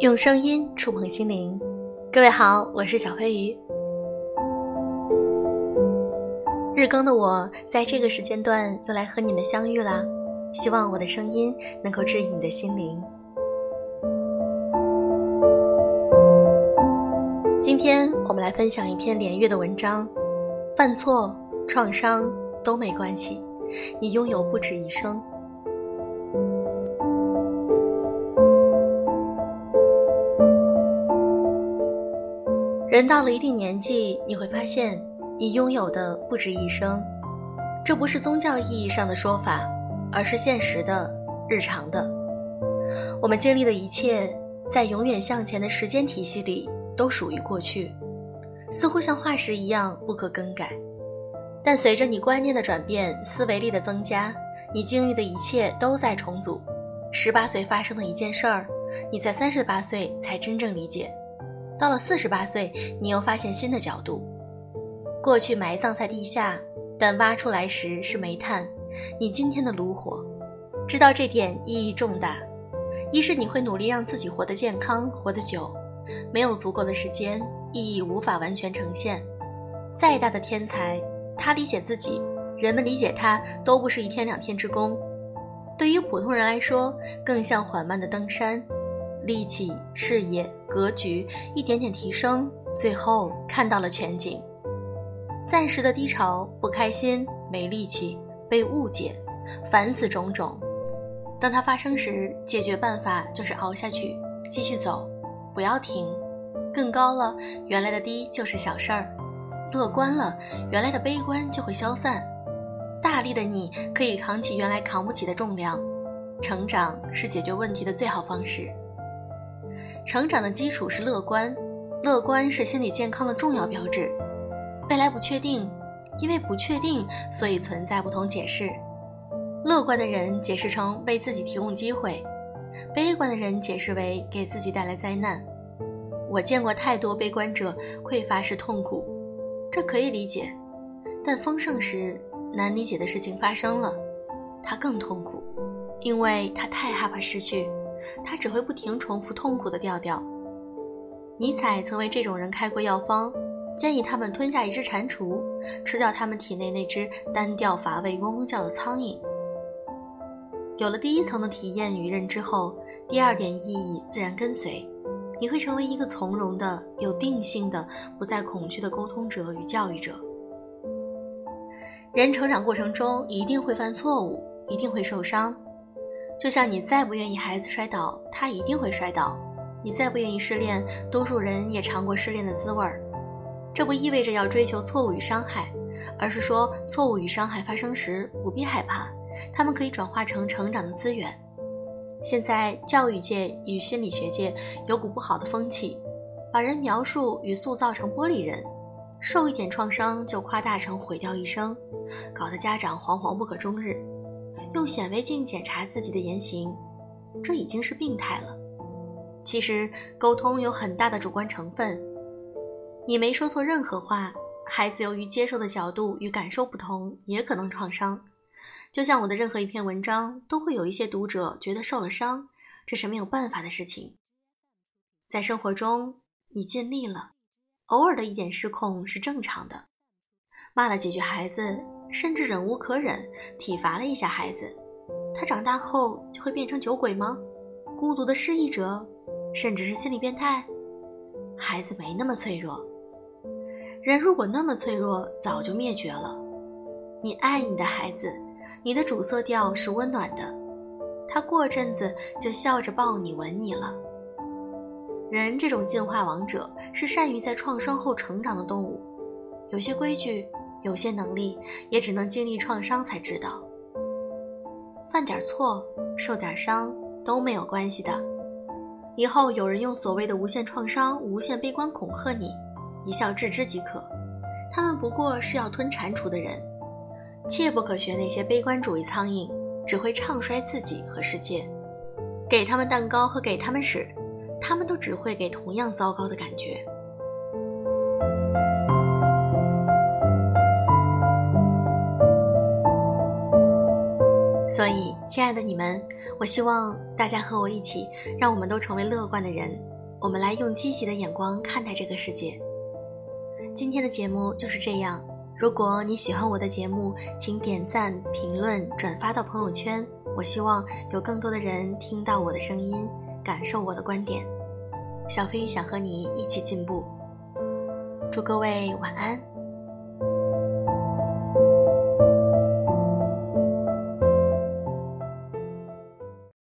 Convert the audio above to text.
用声音触碰心灵，各位好，我是小飞鱼。日更的我，在这个时间段又来和你们相遇啦。希望我的声音能够治愈你的心灵。今天我们来分享一篇连月的文章：犯错、创伤都没关系，你拥有不止一生。人到了一定年纪，你会发现，你拥有的不止一生。这不是宗教意义上的说法，而是现实的、日常的。我们经历的一切，在永远向前的时间体系里，都属于过去，似乎像化石一样不可更改。但随着你观念的转变、思维力的增加，你经历的一切都在重组。十八岁发生的一件事儿，你在三十八岁才真正理解。到了四十八岁，你又发现新的角度。过去埋葬在地下，但挖出来时是煤炭，你今天的炉火。知道这点意义重大。一是你会努力让自己活得健康、活得久。没有足够的时间，意义无法完全呈现。再大的天才，他理解自己，人们理解他，都不是一天两天之功。对于普通人来说，更像缓慢的登山。力气、视野、格局一点点提升，最后看到了全景。暂时的低潮、不开心、没力气、被误解，凡此种种，当它发生时，解决办法就是熬下去，继续走，不要停。更高了，原来的低就是小事儿；乐观了，原来的悲观就会消散。大力的你可以扛起原来扛不起的重量。成长是解决问题的最好方式。成长的基础是乐观，乐观是心理健康的重要标志。未来不确定，因为不确定，所以存在不同解释。乐观的人解释成为自己提供机会，悲观的人解释为给自己带来灾难。我见过太多悲观者匮乏时痛苦，这可以理解，但丰盛时难理解的事情发生了，他更痛苦，因为他太害怕失去。他只会不停重复痛苦的调调。尼采曾为这种人开过药方，建议他们吞下一只蟾蜍，吃掉他们体内那只单调乏味、嗡嗡叫的苍蝇。有了第一层的体验与认知后，第二点意义自然跟随。你会成为一个从容的、有定性的、不再恐惧的沟通者与教育者。人成长过程中一定会犯错误，一定会受伤。就像你再不愿意孩子摔倒，他一定会摔倒；你再不愿意失恋，多数人也尝过失恋的滋味儿。这不意味着要追求错误与伤害，而是说错误与伤害发生时不必害怕，他们可以转化成成长的资源。现在教育界与心理学界有股不好的风气，把人描述与塑造成玻璃人，受一点创伤就夸大成毁掉一生，搞得家长惶惶不可终日。用显微镜检查自己的言行，这已经是病态了。其实沟通有很大的主观成分，你没说错任何话，孩子由于接受的角度与感受不同，也可能创伤。就像我的任何一篇文章，都会有一些读者觉得受了伤，这是没有办法的事情。在生活中，你尽力了，偶尔的一点失控是正常的。骂了几句孩子。甚至忍无可忍，体罚了一下孩子，他长大后就会变成酒鬼吗？孤独的失忆者，甚至是心理变态？孩子没那么脆弱，人如果那么脆弱，早就灭绝了。你爱你的孩子，你的主色调是温暖的，他过阵子就笑着抱你、吻你了。人这种进化王者，是善于在创伤后成长的动物，有些规矩。有些能力也只能经历创伤才知道，犯点错、受点伤都没有关系的。以后有人用所谓的无限创伤、无限悲观恐吓你，一笑置之即可。他们不过是要吞蟾蜍的人，切不可学那些悲观主义苍蝇，只会唱衰自己和世界。给他们蛋糕和给他们屎，他们都只会给同样糟糕的感觉。所以，亲爱的你们，我希望大家和我一起，让我们都成为乐观的人，我们来用积极的眼光看待这个世界。今天的节目就是这样。如果你喜欢我的节目，请点赞、评论、转发到朋友圈。我希望有更多的人听到我的声音，感受我的观点。小飞鱼想和你一起进步。祝各位晚安。